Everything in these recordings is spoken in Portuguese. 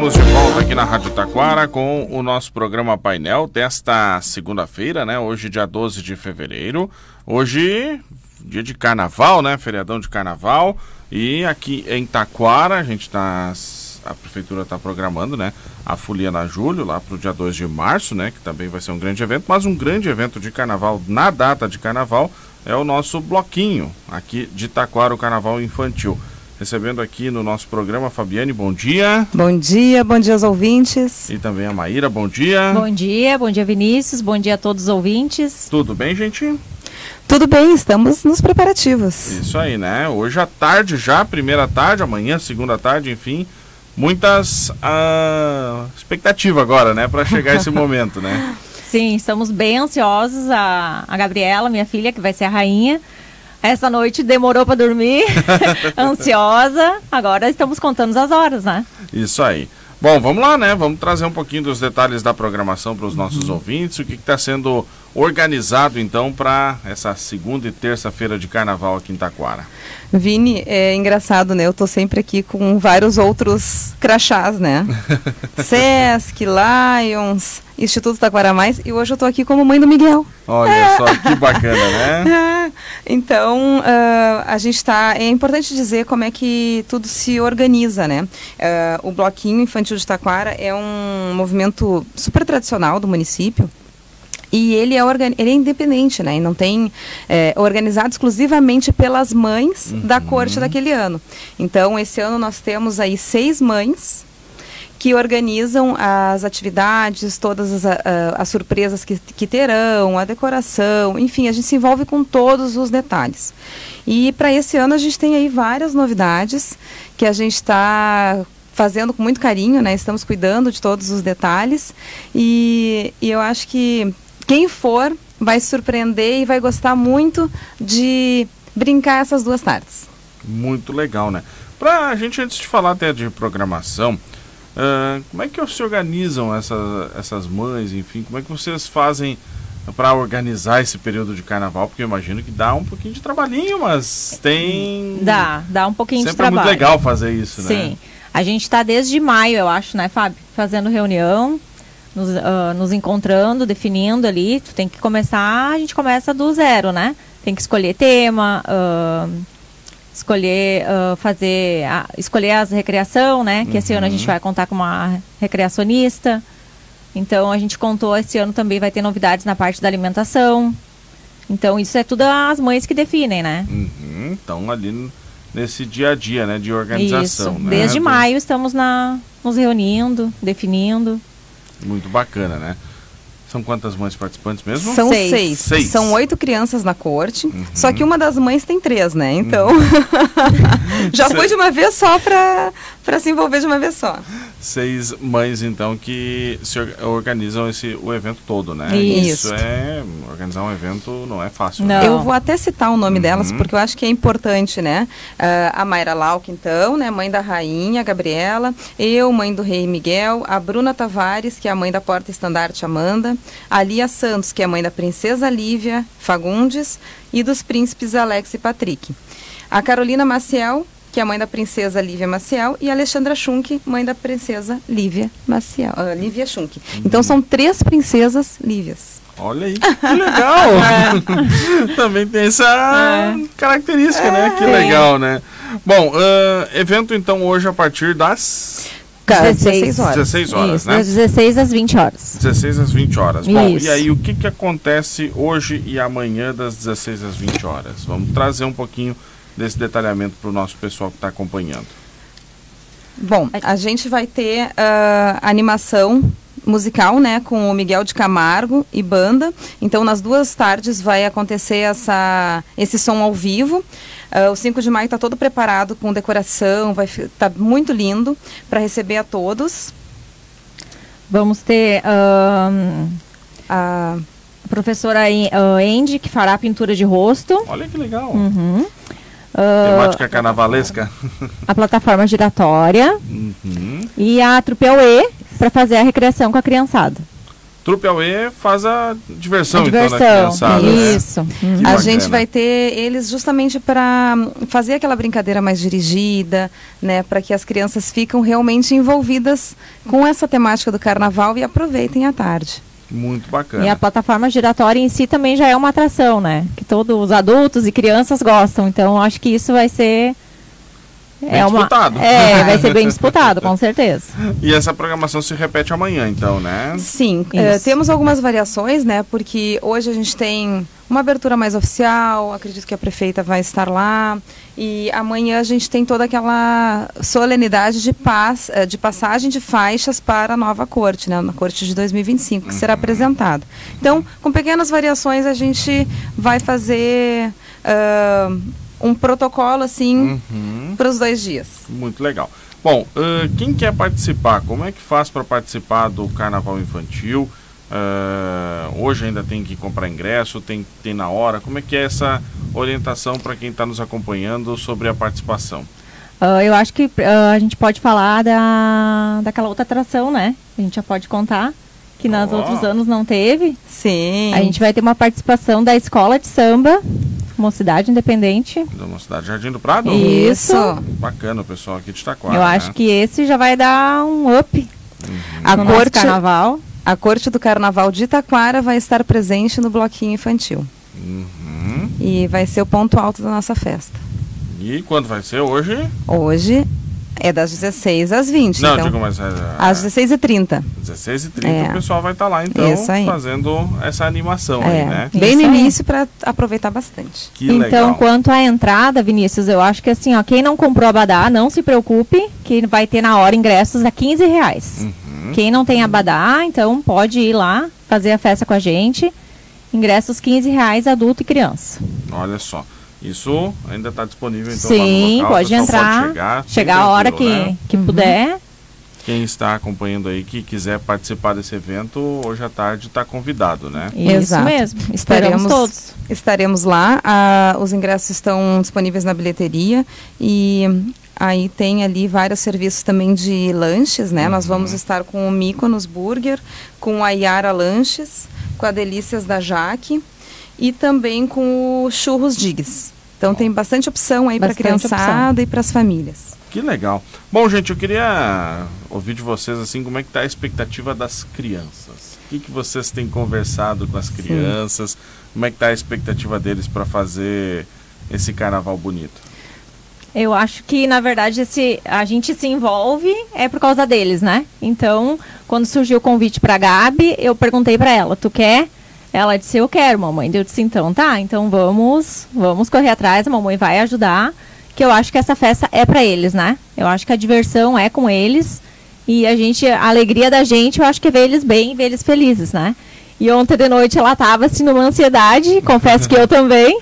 estamos de volta aqui na Rádio Taquara com o nosso programa painel desta segunda-feira, né? Hoje, dia 12 de fevereiro. Hoje, dia de carnaval, né? Feriadão de carnaval. E aqui em Taquara, a gente tá. A prefeitura está programando, né? A Folia na Julho, lá para o dia 2 de março, né? Que também vai ser um grande evento, mas um grande evento de carnaval na data de carnaval é o nosso bloquinho aqui de Taquara, o Carnaval Infantil. Recebendo aqui no nosso programa Fabiane, bom dia. Bom dia, bom dia aos ouvintes. E também a Maíra, bom dia. Bom dia, bom dia Vinícius, bom dia a todos os ouvintes. Tudo bem, gente? Tudo bem, estamos nos preparativos. Isso aí, né? Hoje à tarde já, primeira tarde, amanhã, segunda tarde, enfim, muitas uh, expectativa agora, né, para chegar esse momento, né? Sim, estamos bem ansiosos. A, a Gabriela, minha filha, que vai ser a rainha, essa noite demorou para dormir, ansiosa. Agora estamos contando as horas, né? Isso aí. Bom, vamos lá, né? Vamos trazer um pouquinho dos detalhes da programação para os nossos uhum. ouvintes. O que está sendo organizado então para essa segunda e terça-feira de carnaval aqui em Taquara? Vini, é engraçado, né? Eu tô sempre aqui com vários outros crachás, né? Sesc, Lions, Instituto Taquara Mais e hoje eu tô aqui como mãe do Miguel. Olha é. só que bacana, né? então, uh, a gente está. É importante dizer como é que tudo se organiza, né? Uh, o Bloquinho Infantil de Taquara é um movimento super tradicional do município. E ele é, organ... ele é independente, né? E não tem é, organizado exclusivamente pelas mães uhum. da corte daquele ano. Então, esse ano nós temos aí seis mães que organizam as atividades, todas as, as surpresas que, que terão, a decoração, enfim, a gente se envolve com todos os detalhes. E para esse ano a gente tem aí várias novidades que a gente está fazendo com muito carinho, né? Estamos cuidando de todos os detalhes e, e eu acho que quem for vai se surpreender e vai gostar muito de brincar essas duas tardes. Muito legal, né? Pra a gente, antes de falar até de programação, uh, como é que se organizam essa, essas mães, enfim, como é que vocês fazem para organizar esse período de carnaval? Porque eu imagino que dá um pouquinho de trabalhinho, mas tem. Dá, dá um pouquinho Sempre de trabalho. Sempre é muito legal fazer isso, Sim. né? Sim. A gente está desde maio, eu acho, né, Fábio? Fazendo reunião, nos, uh, nos encontrando, definindo ali. Tu tem que começar, a gente começa do zero, né? Tem que escolher tema, uh, escolher uh, fazer, escolher as recreação, né? Que uhum. esse ano a gente uhum. vai contar com uma recreacionista. Então a gente contou esse ano também vai ter novidades na parte da alimentação. Então isso é tudo as mães que definem, né? Uhum. Então ali nesse dia a dia, né, de organização. Isso. Né? Desde maio estamos na, nos reunindo, definindo. Muito bacana, né? São quantas mães participantes mesmo? São seis. seis. seis. São oito crianças na corte. Uhum. Só que uma das mães tem três, né? Então. Uhum. Já foi de uma vez só para se envolver de uma vez só. Seis mães, então, que se organizam esse, o evento todo, né? Isso. Isso é. Organizar um evento não é fácil. Não. Né? Eu vou até citar o nome uhum. delas, porque eu acho que é importante, né? Uh, a Mayra Lauk, então, né? Mãe da rainha, Gabriela. Eu, mãe do rei Miguel. A Bruna Tavares, que é a mãe da porta estandarte Amanda a Lia Santos, que é mãe da princesa Lívia Fagundes, e dos príncipes Alex e Patrick. A Carolina Maciel, que é mãe da princesa Lívia Maciel, e a Alexandra Schunk, mãe da princesa Lívia Maciel, uh, Lívia Schunk. Uhum. Então são três princesas Lívias. Olha aí, que legal! Também tem essa é. característica, né? Que legal, né? Bom, uh, evento então hoje a partir das 16 horas. 16 horas, Isso, né? 16 às 20 horas. 16 às 20 horas. Isso. Bom, e aí o que, que acontece hoje e amanhã das 16 às 20 horas? Vamos trazer um pouquinho desse detalhamento para o nosso pessoal que está acompanhando. Bom, a gente vai ter uh, animação musical, né, com o Miguel de Camargo e banda. Então, nas duas tardes vai acontecer essa, esse som ao vivo. Uh, o 5 de maio está todo preparado com decoração, vai tá muito lindo para receber a todos. Vamos ter uh, a professora uh, Andy, que fará pintura de rosto. Olha que legal. Uhum. Temática carnavalesca. A plataforma giratória. Uhum. E a Trupel E para fazer a recreação com a criançada. Trupe faz a diversão, A então, diversão, da criançada. né? isso. Que a bacana. gente vai ter eles justamente para fazer aquela brincadeira mais dirigida, né, para que as crianças ficam realmente envolvidas com essa temática do carnaval e aproveitem a tarde. Muito bacana. E a plataforma giratória em si também já é uma atração, né? Que todos os adultos e crianças gostam. Então, acho que isso vai ser. Bem disputado. É, vai ser bem disputado, com certeza. E essa programação se repete amanhã, então, né? Sim, eh, temos algumas variações, né? Porque hoje a gente tem uma abertura mais oficial, acredito que a prefeita vai estar lá. E amanhã a gente tem toda aquela solenidade de, paz, eh, de passagem de faixas para a nova corte, né? Na corte de 2025, que será apresentada. Então, com pequenas variações, a gente vai fazer ah, um protocolo, assim, Uhum. para os dois dias. Muito legal. Bom, ãh, quem quer participar, como é que faz para participar do Carnaval Infantil? Ãh, hoje ainda tem que comprar ingresso, tem que ter na hora. Como é que é essa orientação para quem está nos acompanhando sobre a participação? Ah, eu acho que ah, a gente pode falar da, daquela outra atração, né? A gente já pode contar. Que nos Ó. outros anos não teve. Sim. A gente vai ter uma participação da escola de samba, Mocidade Independente. Da uma cidade Jardim do Prado? Isso. Bacana o pessoal aqui de Taquara. eu né? acho que esse já vai dar um up A no nosso corte, carnaval. A Corte do Carnaval de Itaquara vai estar presente no bloquinho infantil. Uhum. E vai ser o ponto alto da nossa festa. E quando vai ser? Hoje? Hoje é das 16 às 20. Não, então, digo, mas é, às 16h30. 16h30 É. o pessoal vai estar lá, então, Isso aí. fazendo essa animação aí, É, né? bem Isso no aí. início para aproveitar bastante. Que então, legal. quanto à entrada, Vinícius, eu acho que assim, ó, quem não comprou abadá, não se preocupe, que vai ter na hora ingressos a 15 reais. Uhum. Quem não tem abadá, então pode ir lá fazer a festa com a gente. Ingressos 15 reais, adulto e criança. Olha só. Isso ainda está disponível então Sim, lá no local. pode entrar, Pode chegar, chegar a hora que, né? que puder. Quem está acompanhando aí, que quiser participar desse evento, hoje à tarde está convidado, né? Isso Exato. mesmo. Esperamos Estaremos- todos. Estaremos lá, ah, os ingressos estão disponíveis na bilheteria e aí tem ali vários serviços também de lanches, né? Nós vamos estar com o Mykonos Burger, com a Yara Lanches, com a Delícias da Jaque e também com o Churros Diggs. Então tem bastante opção aí para a criançada e para as famílias. Que legal. Bom, gente, eu queria ouvir de vocês assim como é que está a expectativa das crianças. O que, que vocês têm conversado com as crianças? Como é que está a expectativa deles para fazer esse carnaval bonito? Eu acho que, na verdade, a gente se envolve é por causa deles, né? Então, quando surgiu o convite pra Gabi, eu perguntei pra ela, tu quer? Ela disse, eu quero, mamãe. Eu disse, então tá, então vamos, vamos correr atrás, a mamãe vai ajudar, que eu acho que essa festa é pra eles, né? Eu acho que a diversão é com eles e a gente, a alegria da gente, eu acho que é ver eles bem, ver eles felizes, né? E ontem de noite ela tava assim numa ansiedade, confesso que eu também.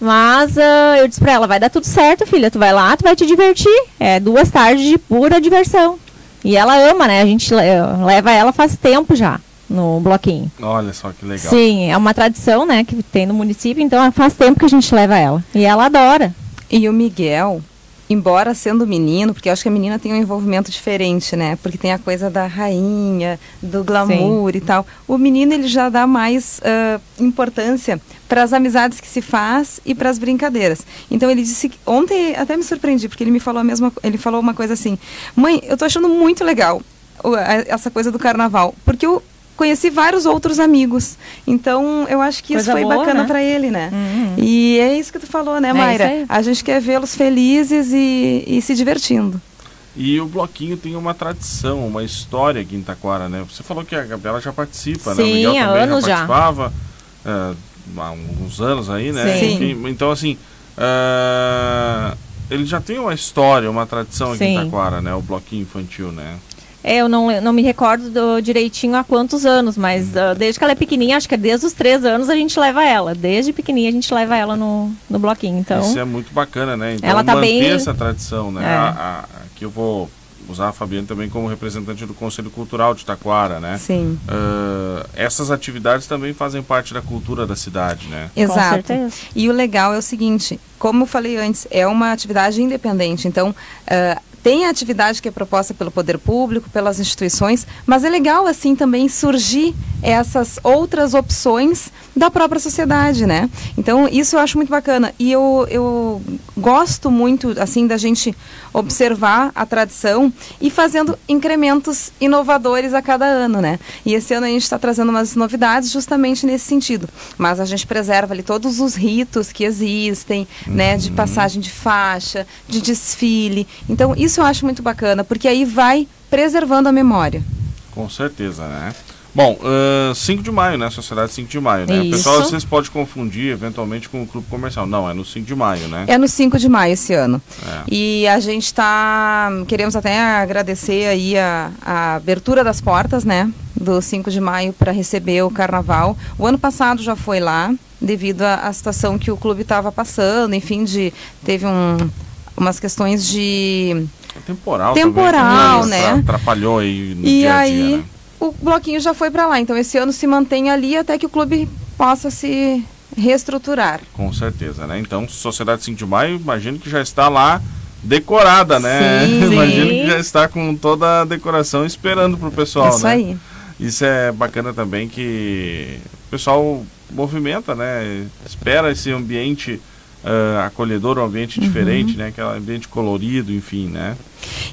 Mas ah, eu disse pra ela, vai dar tudo certo, filha. Tu vai lá, tu vai te divertir. É duas tardes de pura diversão. E ela ama, né? A gente le- leva ela faz tempo já no bloquinho. Olha só que legal. Sim, é uma tradição, né, que tem no município, então faz tempo que a gente leva ela. E ela adora. E o Miguel, embora sendo menino, porque eu acho que a menina tem um envolvimento diferente, né? Porque tem a coisa da rainha, do glamour e tal. O menino ele já dá mais ah, importância para as amizades que se faz e para as brincadeiras. Então ele disse que ontem até me surpreendi porque ele me falou a mesma, ele falou uma coisa assim: "Mãe, eu tô achando muito legal essa coisa do carnaval, porque eu conheci vários outros amigos. Então eu acho que isso Coisa foi boa, bacana né? para ele, né? Uhum. E é isso que tu falou, né, É Mayra? isso aí. A gente quer vê-los felizes e, e se divertindo. E o bloquinho tem uma tradição, uma história aqui em Taquara, né? Você falou que a Gabriela já participa, né? O Sim, Miguel há também anos já já. participava. eh, há uns anos aí, né? Sim. Enfim, então, assim, ah, ele já tem uma história, uma tradição aqui em Sim. Taquara, né? O bloquinho infantil, né? É, eu não, não me recordo do- direitinho há quantos anos, mas ah, desde que ela é pequenininha, acho que é desde os três anos a gente leva ela. Desde pequenininha a gente leva ela no, no bloquinho. Então, Isso é muito bacana, né? Então, Ela tá manter bem- essa tradição, né? É. A- a- aqui eu vou usar a Fabiane também como representante do Conselho Cultural de Taquara, né? Sim. Ah, essas atividades também fazem parte da cultura da cidade, né? Exato. certeza. E o legal é o seguinte, como eu falei antes, é uma atividade independente. Então, ah, tem a atividade que é proposta pelo poder público, pelas instituições, mas é legal assim também surgir essas outras opções da própria sociedade, né? Então, isso eu acho muito bacana. E eu, eu gosto muito, assim, da gente observar a tradição e fazendo incrementos inovadores a cada ano, né? E esse ano a gente está trazendo umas novidades justamente nesse sentido. Mas a gente preserva ali todos os ritos que existem, uhum. né? De uhum. passagem de faixa, de desfile. Então, isso eu acho muito bacana, porque aí vai preservando a memória. Com certeza, né? Bom, uh, 5 de maio, né? Sociedade 5 de maio, né? Isso. O pessoal vocês pode confundir eventualmente com o clube comercial. Não, é no 5 de maio, né? É no 5 de maio esse ano. É. E a gente está. Queremos até agradecer aí a, a abertura das portas, né? Do 5 de maio para receber o carnaval. O ano passado já foi lá, devido à situação que o clube estava passando, enfim, de. Teve um, umas questões de. Temporal, temporal também, né? Atrapalhou aí no e dia a dia, dia, né? O bloquinho já foi para lá. Então esse ano se mantém ali até que o clube possa se reestruturar. Com certeza, né? Então, Sociedade 5 de Maio, imagino que já está lá decorada, né? Sim. imagino que já está com toda a decoração esperando para o pessoal, Isso né? aí. Isso é bacana também que o pessoal movimenta, né? Espera esse ambiente uh, acolhedor, um ambiente uhum. diferente, né? Aquele ambiente colorido, enfim, né?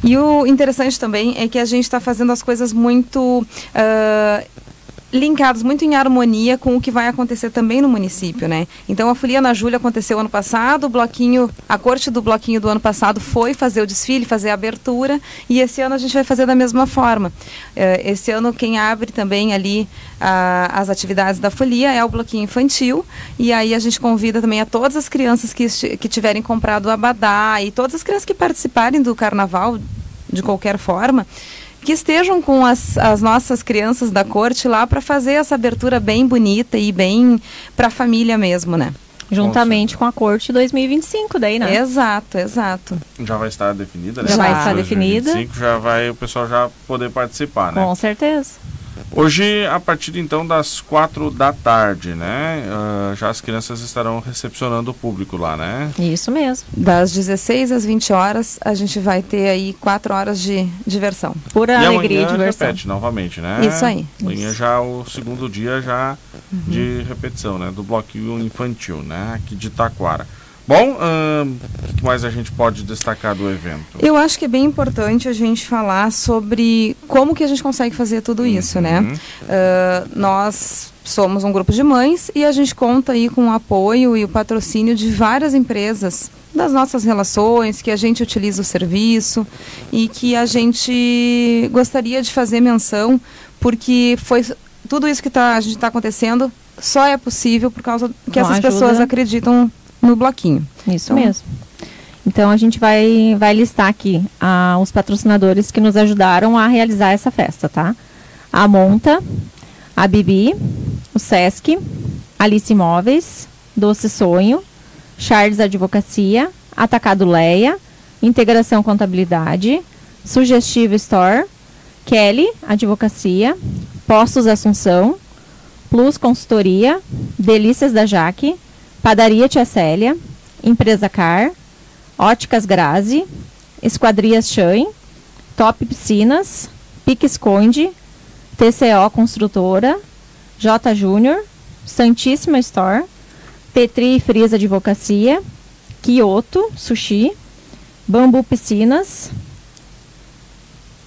E o interessante também é que a gente está fazendo as coisas muito uh, linkados muito em harmonia com o que vai acontecer também no município, né? Então a Folia na Júlia aconteceu ano passado, o bloquinho, a corte do bloquinho do ano passado foi fazer o desfile, fazer a abertura e esse ano a gente vai fazer da mesma forma. Uh, esse ano quem abre também ali uh, as atividades da Folia é o bloquinho infantil e aí a gente convida também a todas as crianças que, que tiverem comprado o abadá e todas as crianças que participarem do carnaval de qualquer forma que estejam com as, as nossas crianças da corte lá para fazer essa abertura bem bonita e bem para a família mesmo, né? Juntamente com a corte 2025 daí, né? Exato, exato. Já vai estar definida, né? Já vai estar definida. já vai o pessoal já poder participar, né? Com certeza. Hoje, a partir então das quatro da tarde, né? Uh, já as crianças estarão recepcionando o público lá, né? Isso mesmo. Das 16 às 20 horas, a gente vai ter aí quatro horas de diversão. Pura e alegria e diversão. repete novamente, né? Isso aí. Amanhã já o segundo dia já uhum. de repetição, né? Do bloquinho infantil, né? Aqui de Taquara. Bom, o que mais a gente pode destacar do evento? Eu acho que é bem importante a gente falar sobre como que a gente consegue fazer tudo uhum. isso, né? Uh, nós somos um grupo de mães e a gente conta aí com o apoio e o patrocínio de várias empresas das nossas relações, que a gente utiliza o serviço e que a gente gostaria de fazer menção porque foi tudo isso que tá, a gente está acontecendo só é possível por causa que essas ajuda. pessoas acreditam no bloquinho. Isso então, mesmo. Então a gente vai, vai listar aqui ah, os patrocinadores que nos ajudaram a realizar essa festa, tá? A Monta, a Bibi, o Sesc, Alice Imóveis, Doce Sonho, Charles Advocacia, Atacado Leia, Integração Contabilidade, Sugestivo Store, Kelly Advocacia, Postos Assunção, Plus Consultoria, Delícias da Jaque, Padaria Tia Célia, Empresa Car, Óticas Grazi, Esquadrias Chain, Top Piscinas, Pique Esconde, TCO Construtora, J Júnior, Santíssima Store, Petri e Frisa Advocacia, Kyoto Sushi, Bambu Piscinas,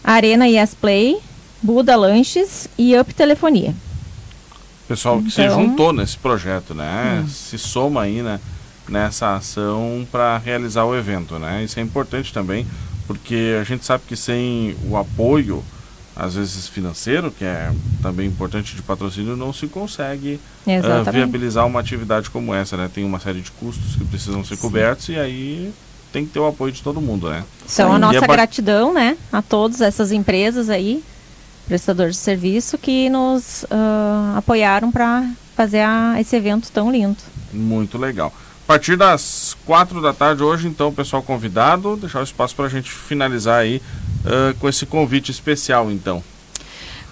Arena Yes Play, Buda Lanches e Up Telefonia pessoal que então... se juntou nesse projeto, né? Hum. Se soma aí, né? Nessa ação para realizar o evento, né? Isso é importante também, porque a gente sabe que sem o apoio, às vezes financeiro, que é também importante de patrocínio, não se consegue uh, viabilizar uma atividade como essa, né? Tem uma série de custos que precisam ser Sim. cobertos e aí tem que ter o apoio de todo mundo, né? Então, a nossa a gratidão, né, a todas essas empresas aí prestadores de serviço que nos uh, apoiaram para fazer a, esse evento tão lindo. Muito legal. A partir das quatro da tarde hoje, então, pessoal convidado, deixar o espaço para a gente finalizar aí uh, com esse convite especial, então.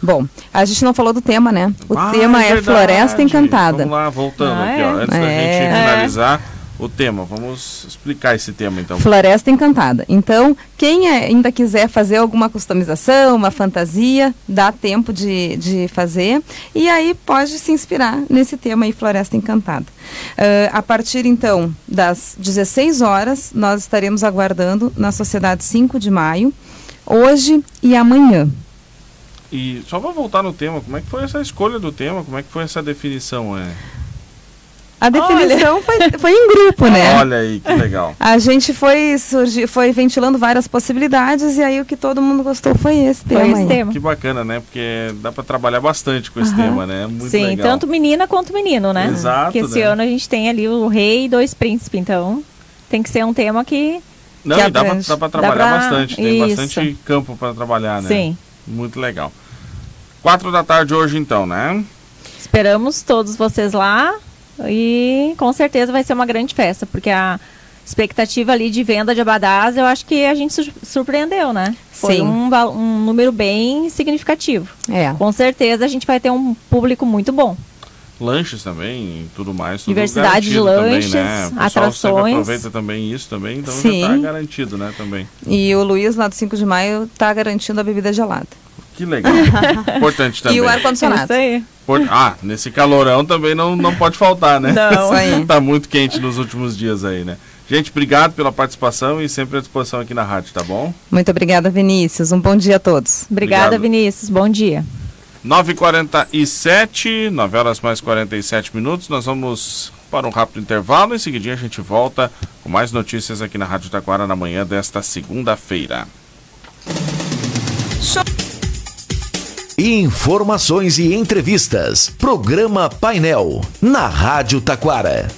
Bom, a gente não falou do tema, né? O ah, tema é, é Floresta Encantada. Vamos lá, voltando ah, aqui, ó. É? Antes é. da gente finalizar, o tema. Vamos explicar esse tema então. Floresta Encantada. Então, quem ainda quiser fazer alguma customização, uma fantasia, dá tempo de, de fazer. E aí pode se inspirar nesse tema aí, Floresta Encantada. Uh, a partir então das 16 horas, nós estaremos aguardando na Sociedade 5 de Maio, hoje e amanhã. E só para voltar no tema, como é que foi essa escolha do tema? Como é que foi essa definição? É? A definição foi, foi em grupo, né? Olha aí, que legal. A gente foi, surgi, foi ventilando várias possibilidades e aí o que todo mundo gostou foi esse tema. Foi esse tema. Que bacana, né? Porque dá para trabalhar bastante com esse uhum. tema, né? Muito Sim, legal. tanto menina quanto menino, né? Exato. Porque esse né? ano a gente tem ali o rei e dois príncipes, então tem que ser um tema que. Não, que dá para trabalhar pra... bastante. Tem Isso. bastante campo para trabalhar, né? Sim. Muito legal. Quatro da tarde hoje, então, né? Esperamos todos vocês lá. E com certeza vai ser uma grande festa, porque a expectativa ali de venda de abadás, eu acho que a gente surpreendeu, né? Foi um, um, número bem significativo. É. Com certeza a gente vai ter um público muito bom. Lanches também, tudo mais. Tudo Diversidade de lanches, também, né? atrações. aproveita também isso também, então Sim. já está garantido, né, também. E o Luiz, lá do 5 de maio, está garantindo a bebida gelada. Que legal. Importante também. E o ar-condicionado. É ah, nesse calorão também não, não pode faltar, né? Não. Isso tá muito quente nos últimos dias aí, né? Gente, obrigado pela participação e sempre à disposição aqui na rádio, tá bom? Muito obrigada, Vinícius. Um bom dia a todos. Obrigada, obrigado. Vinícius. Bom dia. 9h47, 9 horas mais 47 minutos. Nós vamos para um rápido intervalo. Em seguida a gente volta com mais notícias aqui na Rádio Taquara na manhã desta segunda-feira. Informações e entrevistas. Programa Painel. Na Rádio Taquara.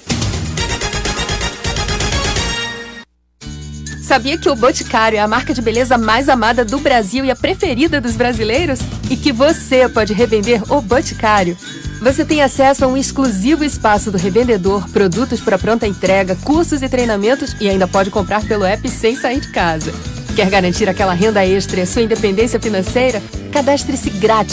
Sabia que o Boticário é a marca de beleza mais amada do Brasil e a preferida dos brasileiros? E que você pode revender o Boticário? Você tem acesso a um exclusivo espaço do revendedor, produtos para pronta entrega, cursos e treinamentos e ainda pode comprar pelo app sem sair de casa. Quer garantir aquela renda extra e a sua independência financeira? Cadastre-se grátis